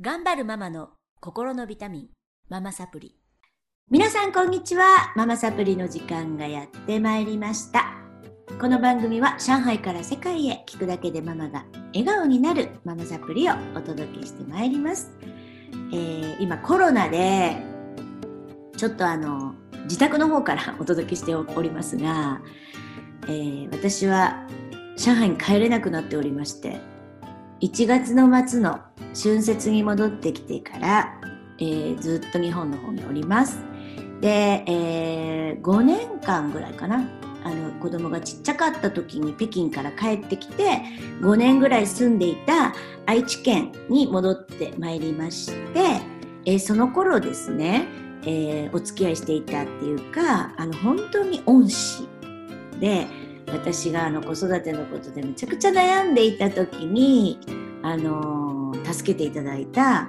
頑張るママの心のビタミン、ママサプリ。皆さんこんにちは。ママサプリの時間がやってまいりました。この番組は上海から世界へ聞くだけでママが笑顔になるママサプリをお届けしてまいります。えー今コロナでちょっとあの自宅の方から お届けしておりますが、えー私は上海に帰れなくなっておりまして1月の末の春節に戻ってきてから、えーずっと日本の方におります。で、え5年間ぐらいかなあの子供がちっちゃかった時に北京から帰ってきて5年ぐらい住んでいた愛知県に戻ってまいりまして、えーその頃ですね、えーお付き合いしていたっていうかあの本当に恩師で私があの子育てのことでめちゃくちゃ悩んでいた時に、あのー助けていただいた、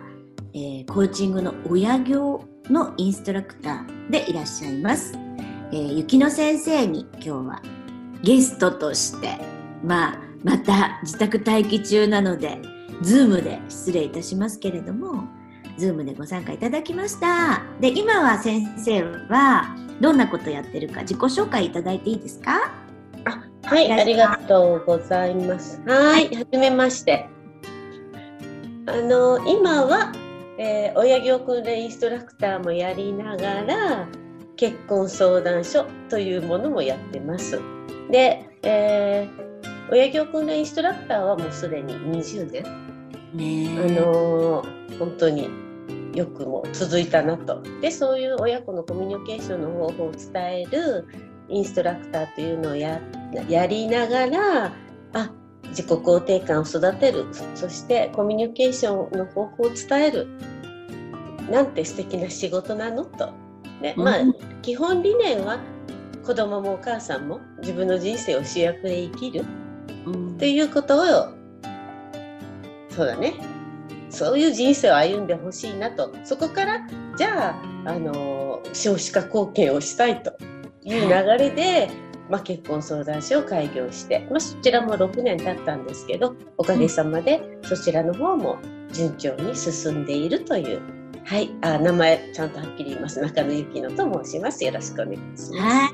えーコーチングの親業のインストラクターでいらっしゃいます。えー、雪乃先生に今日はゲストとして、まあ、また自宅待機中なので、ズームで失礼いたしますけれども、ズームでご参加いただきました。で、今は先生はどんなことやってるか自己紹介いただいていいですか？はい、ありがとうございます。はい、はじめまして。あの、今は、えー親業訓練インストラクターもやりながら、結婚相談所というものもやってます。で、えー親業訓練インストラクターはもうすでに20年、あねえ。のー本当によくも続いたなと。で、そういう親子のコミュニケーションの方法を伝えるインストラクターというのをややりながら、あ、自己肯定感を育てる、そしてコミュニケーションの方法を伝える。なんて素敵な仕事なの？と。で、まあうん、基本理念は子供もお母さんも自分の人生を主役で生きる。うん。っていうことをそうだね。そういう人生を歩んでほしいなと。そこからじゃあ、あの少子化貢献をしたいという流れで、まあ、結婚相談所を開業して、まあ、そちらも6年経ったんですけどおかげさまでそちらの方も順調に進んでいるという。はい、あ名前ちゃんとはっきり言います中野ゆきのと申します。よろしくお願いします。は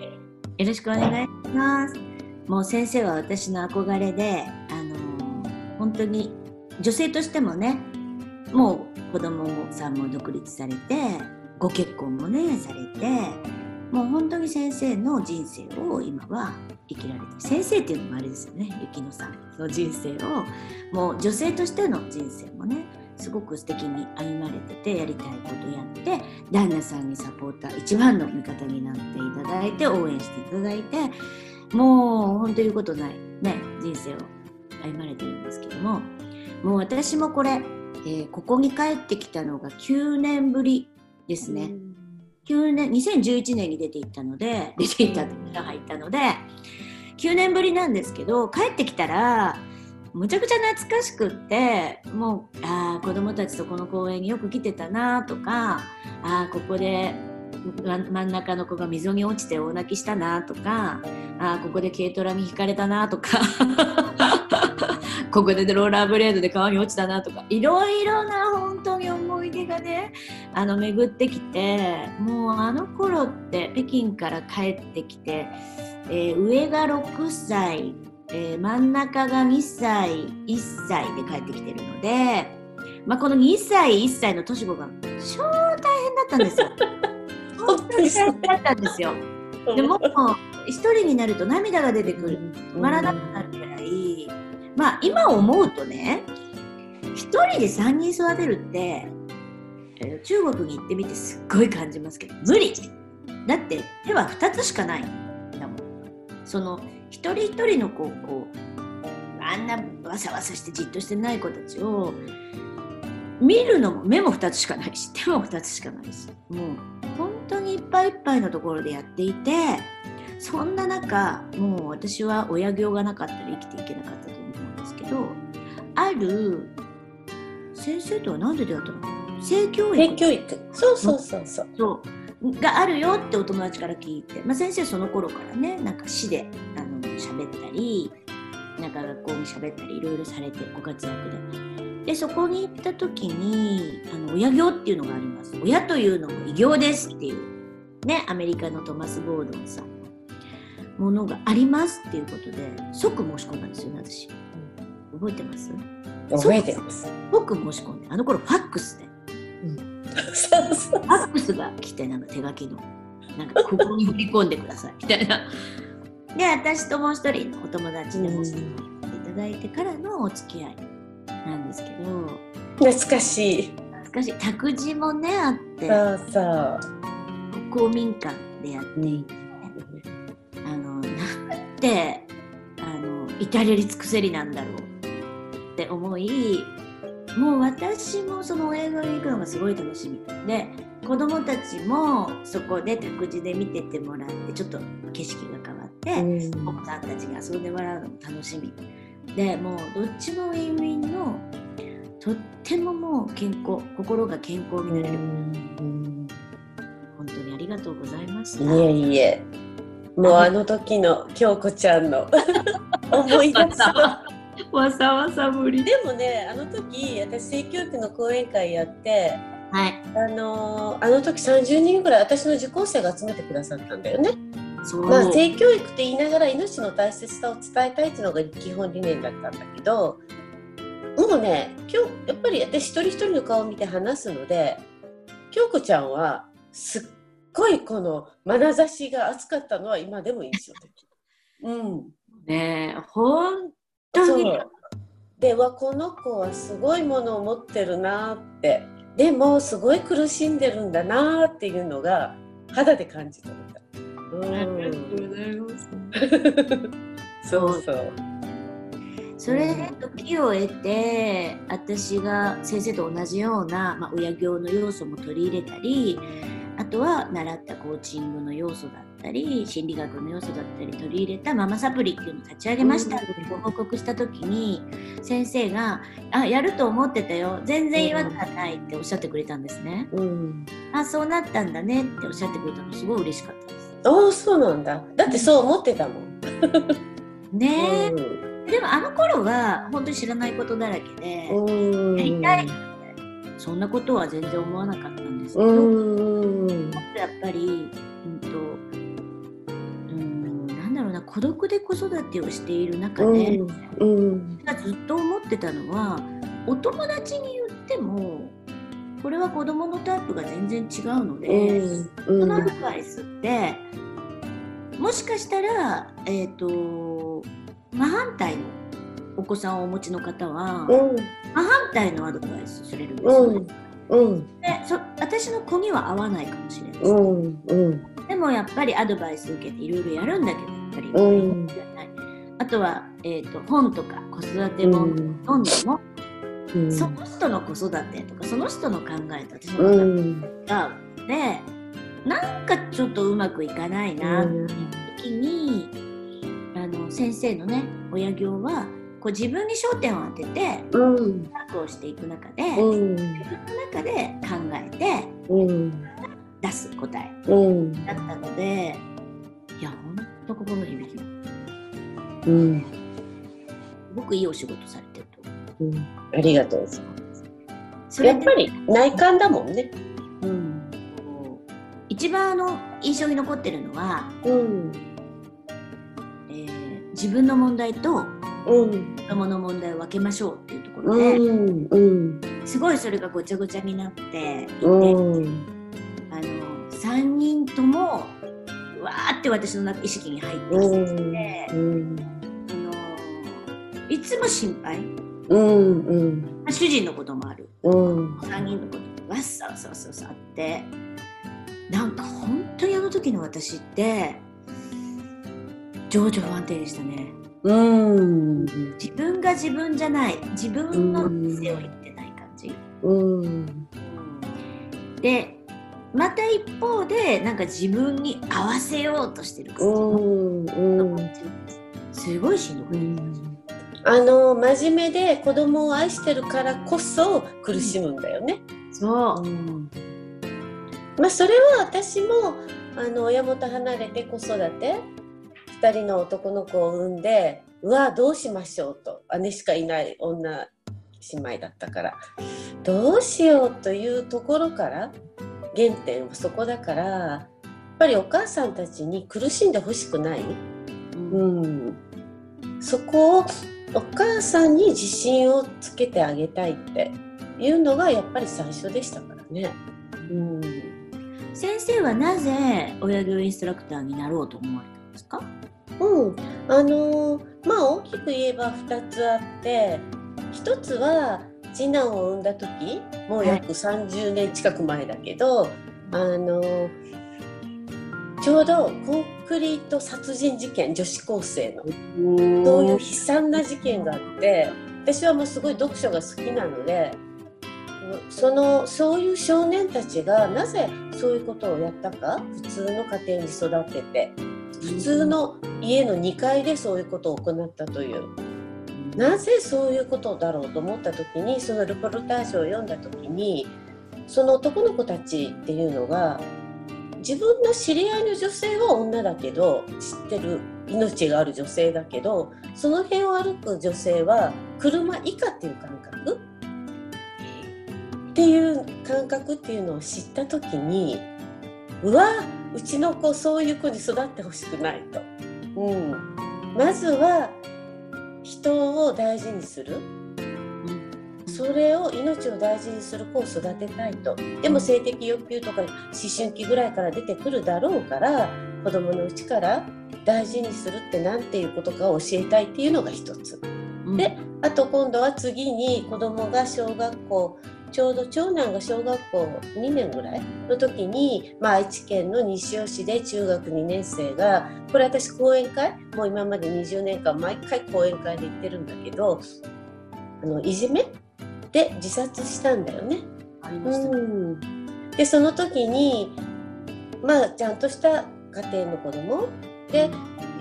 い。よろしくお願いします。もう先生は私の憧れで、あのー本当に女性としてもね、もう子供さんも独立されて、ご結婚もね、されて、もう本当に先生の人生を今は生きられて。先生っていうのもあれですよね、ゆきのさんの人生を、もう女性としての人生もね、すごく素敵に歩まれてて、やりたいことやって、旦那さんにサポーター一番の味方になっていただいて応援していただいてもう本当に言うことないね人生を歩まれてるんですけどももう私もこれ、えーここに帰ってきたのが9年ぶりですね、9年2011年に出て行ったので出て行ったって上海行ったので9年ぶりなんですけど帰ってきたらむちゃくちゃ懐かしくってもうあー子供たちとこの公園によく来てたなとかあーここでま真ん中の子が溝に落ちて大泣きしたなとかあーここで軽トラにひかれたなとか ここでローラーブレードで川に落ちたなとかいろいろな本い出がねあの巡ってきてもうあの頃って北京から帰ってきて、えー上が6歳、えー真ん中が2歳1歳で帰ってきてるので、まあ、この2歳1歳の年子が超大変だったんですよ。本当に大変だったんですよ。でも一人になると涙が出てくる止まらなくなるくらい、まあ今思うとね一人で3人育てるって、えー中国に行ってみてすっごい感じますけど無理。だって手は2つしかないんだもん。その一人一人のこうこうあんなわさわさしてじっとしてない子たちを見るのも目も2つしかないし手も2つしかないしもう本当にいっぱいいっぱいのところでやっていてそんな中もう私は親業がなかったら生きていけなかったと思うんですけどある先生とは何で出会ったの？性教育。性教育。そうそうそう。そう。そう。があるよってお友達から聞いて、まあ、先生その頃からねなんか詩であの喋ったりなんか学校に喋ったりいろいろされてご活躍で。でそこに行った時にあの親業っていうのがあります。親というのも異業ですっていうねアメリカのトマス・ゴードンさん。のものがありますっていうことで即申し込んだんですよね私。覚えてます？覚えてます。即申し込んであの頃ファックスでそうそう。ファックスが来てなんか手書きのなんかここに振り込んでくださいみたいな で私ともう一人のお友達でもしていただいてからのお付き合いなんですけど懐かしい。懐かしい託児もねあってそうそう。公民館でやっていて、あのなんてあの至れり尽くせりなんだろうって思いもう私もその映画に行くのがすごい楽しみで子供たちもそこで託児で見ててもらってちょっと景色が変わって、お子さんたちが遊んでもらうのも楽しみでもうどっちもウィンウィンのとってももう健康心が健康になれる本当にありがとうございました。いえいえ。もうあの時の京子ちゃんの 思い出すわ。わさわさぶり。でもね、あの時私性教育の講演会やって、はい。あのーあの時30人ぐらい私の受講生が集めてくださったんだよね。まあ性教育って言いながら命の大切さを伝えたいっていうのが基本理念だったんだけど、もうね、今日やっぱり私一人一人の顔を見て話すので、京子ちゃんはすっごいこの眼差しが熱かったのは今でも印象的。うん。ね当に。そうでわこの子はすごいものを持ってるなってでもすごい苦しんでるんだなっていうのが肌で感じ取れた。うん、ございます。そうそう。それで時を得て、私が先生と同じような、まあ、親業の要素も取り入れたり、あとは習ったコーチングの要素だったり、心理学の要素だったり取り入れたママサプリっていうのを立ち上げましたってご報告した時に、先生が、あ、やると思ってたよ。全然違和感ないっておっしゃってくれたんですね。うん、あ、そうなったんだねっておっしゃってくれたのすごい嬉しかったです。ああそうなんだ。だってそう思ってたもん。ねえ、でもあの頃は本当に知らないことだらけで、うん、やりたいそんなことは全然思わなかったんですけど、うん、やっぱり、うんとだろうな孤独で子育てをしている中で、うん、ずっと思ってたのはお友達に言ってもこれは子供のタイプが全然違うので、そのアドバイスってもしかしたら、えっと真反対のお子さんをお持ちの方は、うん、真反対のアドバイスされるんですよね。うん、でそ私の子には合わないかもしれないです、うん、うん、でもやっぱりアドバイス受けていろいろやるんだけどやっぱり、うん。あとは、えー、と本とか子育て本読ん。でも、その人の子育てとかその人の考えと私の考えうん、違うのでなんかちょっとうまくいかないなっていう時に、あの先生のね親業はこう自分に焦点を当ててうん、ワをしていく中で、うん、自分の中で考えてうん、出す答えうん、だったのでいやほんと心の響きすうん、ごくいいお仕事されてると。思う。ありがとうございます。それでやっぱり内観だもんね。うん、一番あの印象に残ってるのは、うん、えー自分の問題とうん、子供の問題を分けましょうっていうところで、うん、うん、すごいそれがごちゃごちゃになっていて、うん、あの3人ともわーって私の中意識に入ってきて、うん、あのいつも心配うん、うん、まあ主人のこともあるうん、3人のこともわっさわさわさわさあってなん。か本当にあの時の私って情緒不安定でしたねうん、自分が自分じゃない自分の店を言ってない感じ、うん。うん、でまた一方でなんか自分に合わせようとしてる感じ、うん、すごいしんどくて、あの真面目で子供を愛してるからこそ苦しむんだよね。そう、まあそれは私もあの親元離れて子育て2人の男の子を産んでうわどうしましょうと。姉しかいない女姉妹だったから。どうしようというところから原点はそこだからやっぱりお母さんたちに苦しんでほしくない、うん、そこをお母さんに自信をつけてあげたいっていうのがやっぱり最初でしたからね。うん。先生はなぜ親業インストラクターになろうと思われたんですか？うん、あのーまあ大きく言えば2つあって1つは次男を産んだ時もう約30年近く前だけど、あのーちょうどコンクリート殺人事件女子高生のそういう悲惨な事件があって私はもうすごい読書が好きなのでそのそういう少年たちがなぜそういうことをやったか普通の家庭に育てて普通の家の2階でそういうことを行ったというなぜそういうことだろうと思った時にそのルポルタージュを読んだ時にその男の子たちっていうのが自分の知り合いの女性は女だけど知ってる命がある女性だけどその辺を歩く女性は車以下っていう感覚？っていう感覚っていうのを知った時にうわうちの子そういう子に育ってほしくないと、うん、まずは人を大事にする？それを命を大事にする子を育てたいと。でも性的欲求とか思春期ぐらいから出てくるだろうから子供のうちから大事にするって何ていうことかを教えたいっていうのが一つ。であと今度は次に子供が小学校ちょうど長男が小学校2年ぐらいの時に、まあ、愛知県の西尾市で中学2年生がこれ私講演会もう今まで20年間毎回講演会で行ってるんだけどあのいじめで自殺したんだよね。ありましたね。うん、でその時にまあちゃんとした家庭の子供で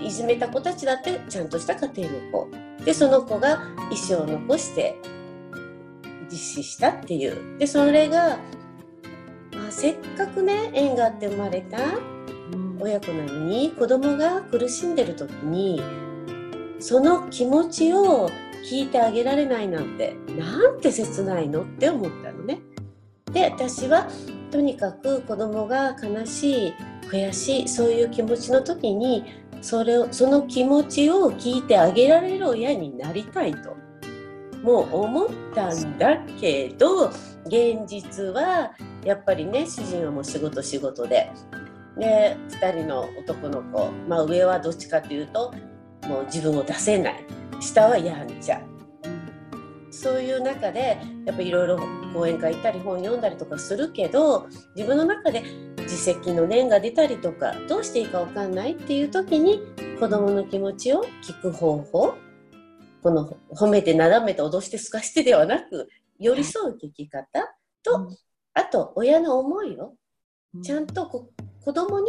いじめた子たちだってちゃんとした家庭の子。でその子が遺書を残して実施したっていうでそれが、まあ、せっかくね縁があって生まれた親子なのに子供が苦しんでる時にその気持ちを聞いてあげられないなんてなんて切ないのって思ったのね。で私はとにかく子供が悲しい悔しいそういう気持ちの時にそれをその気持ちを聞いてあげられる親になりたいともう思ったんだけど現実はやっぱりね主人はもう仕事仕事で。で2人の男の子、まあ、上はどっちかというともう自分を出せない。下はやんちゃ。そういう中でやっぱいろいろ講演会行ったり本読んだりとかするけど自分の中で自責の念が出たりとかどうしていいか分かんないっていう時に子どもの気持ちを聞く方法この褒めてなだめて脅してすかしてではなく寄り添う聞き方とあと親の思いをちゃんとこ子供に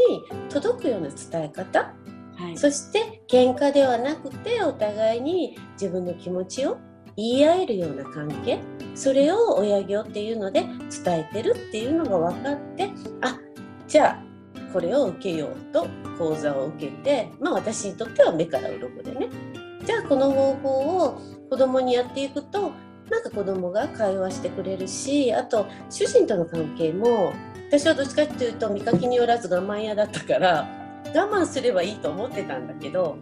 届くような伝え方。はい。そして喧嘩ではなくてお互いに自分の気持ちを言い合えるような関係。それを親業っていうので伝えてるっていうのが分かってあじゃあこれを受けようと講座を受けてまあ私にとっては目から鱗でねじゃあこの方法を子供にやっていくとなんか子供が会話してくれるしあと主人との関係も私はどっちかっていうと見かけによらず我慢屋だったから我慢すればいいと思ってたんだけど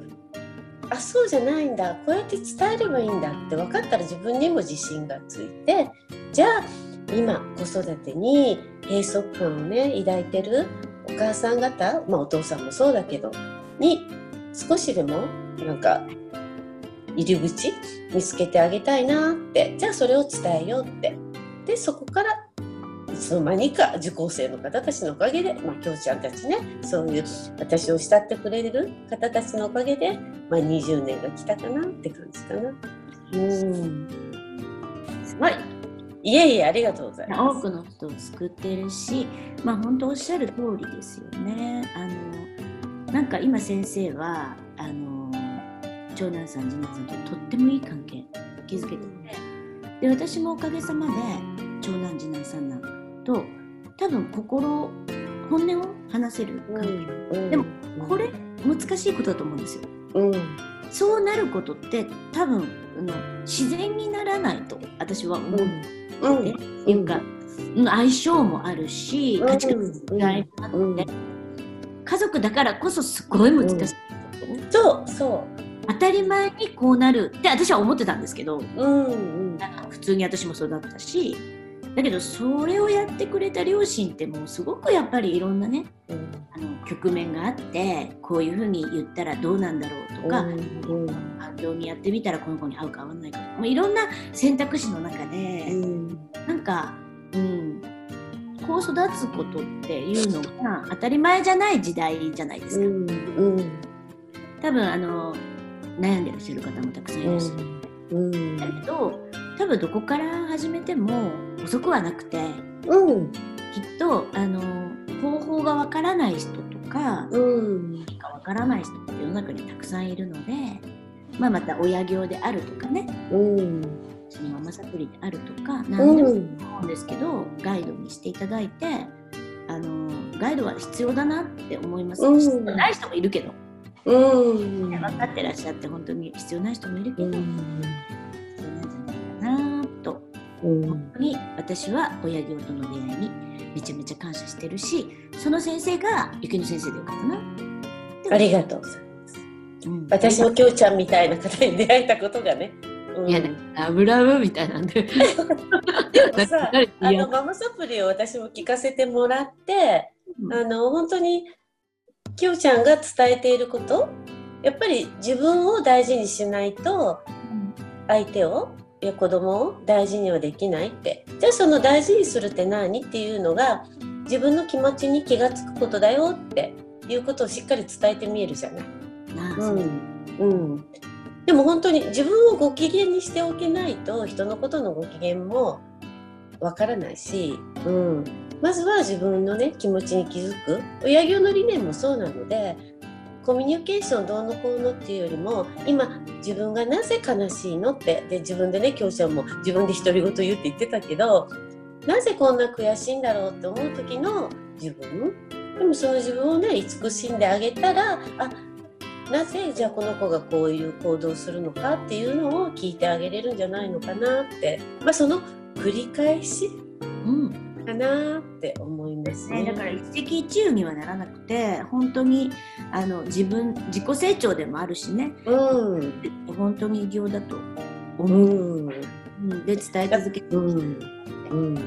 あそうじゃないんだこうやって伝えればいいんだって分かったら自分にも自信がついてじゃあ今子育てに閉塞感をね抱いてるお母さん方、まあ、お父さんもそうだけどに少しでもなんか入り口見つけてあげたいなってじゃあそれを伝えようってでそこからいつの間にか受講生の方たちのおかげで、まあ、きょうちゃんたちねそういう私を慕ってくれる方たちのおかげで、まあ、20年が来たかなって感じかな。うんすごいいえいえありがとうございます。多くの人を救っているし、まあ本当おっしゃる通りですよね。あのなんか今先生はあの長男さん次男さんととってもいい関係。築けてて、で私もおかげさまで長男次男三男と多分心本音を話せる関係。うんでもこれ難しいことだと思うんですよ。うん。そうなることって多分あの自然にならないと私は思う。うん。っていうか、うん。相性もあるし価値観の違いもあって、うん。家族だからこそすごい難しい、そうそ当たり前にこうなるって私は思ってたんですけどう。うんうん。なんか普通に私も育ったしだけどそれをやってくれた両親ってもうすごくやっぱりいろんなねうん。あの局面があってこういうふうに言ったらどうなんだろうとか、うん環境にやってみたらこの子に合うか合わないかとか、まあ、いろんな選択肢の中で、うん。なんか、うん、こう育つことっていうのが当たり前じゃない時代じゃないですか。うんうん。多分あの悩んでらっしゃる方もたくさんいらっしゃる。うん。だけど多分どこから始めても遅くはなくてうん。きっとあの方法がわからない人とかうん。何かわからない人って世の中にたくさんいるので、まあ、また親業であるとかね。うん。そのママサプリであるとかう何でもん思うんですけど、ガイドにしていただいてあのガイドは必要だなって思います、うん。ない人もいるけどうん。分かってらっしゃって本当に必要ない人もいるけど、うん。必要なんじゃないかなと。うん。本当に私は親業との出会いにめちゃめちゃ感謝してるしその先生が雪乃先生でよかったな。ありがとうございます。うん。私もきょうちゃんみたいな方に出会えたことがね。うん。いやね、ラブラブみたいなんで。でもさ、あのママサプリを私も聞かせてもらって、うん。あの本当にきょうちゃんが伝えていること、やっぱり自分を大事にしないと相手をいや子供を大事にはできないって。じゃあその大事にするって何？っていうのが自分の気持ちに気がつくことだよって。いうことをしっかり伝えてみえるじゃない。うん。うん、でも本当に自分をご機嫌にしておけないと人のことのご機嫌もわからないし、うん、まずは自分のね気持ちに気づく。親業の理念もそうなのでコミュニケーションどうのこうのっていうよりも今自分がなぜ悲しいのってで自分でね教師はも自分で独り言言って言ってたけどなぜこんな悔しいんだろうって思う時の自分。でもその自分をね慈しんであげたらあなぜじゃあこの子がこういう行動するのかっていうのを聞いてあげれるんじゃないのかなって、まあ、その繰り返し。うん。かなって思いますね。ね、だから一石一鳥にはならなくて本当にあの自分自己成長でもあるしね。うん。本当に偉業だとう思う、ん。うん。で伝え続けてうん。うん。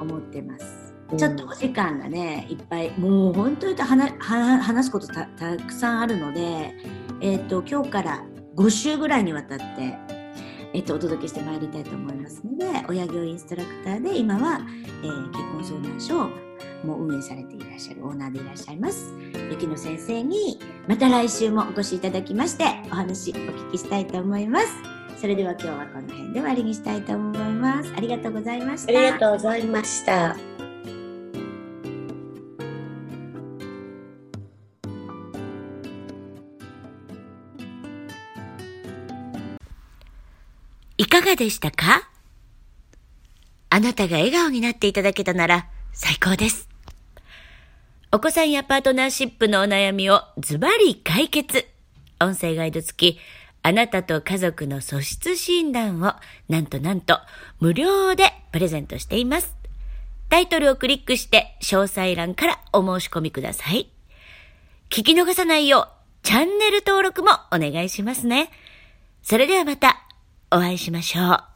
思ってます。ちょっとお時間がねいっぱいもう本当に話すことたたくさんあるので、えー、と今日から5週ぐらいにわたって、えっ、とお届けしてまいりたいと思いますので親業インストラクターで今は、えー結婚相談所をもう運営されていらっしゃるオーナーでいらっしゃいます雪乃先生にまた来週もお越しいただきましてお話お聞きしたいと思います。それでは今日はこの辺で終わりにしたいと思います。ありがとうございました。ありがとうございました。いかがでしたか？あなたが笑顔になっていただけたなら最高です。お子さんやパートナーシップのお悩みをズバリ解決。音声ガイド付き、あなたと家族の素質診断をなんとなんと無料でプレゼントしています。タイトルをクリックして詳細欄からお申し込みください。聞き逃さないようチャンネル登録もお願いしますね。それではまたお会いしましょう。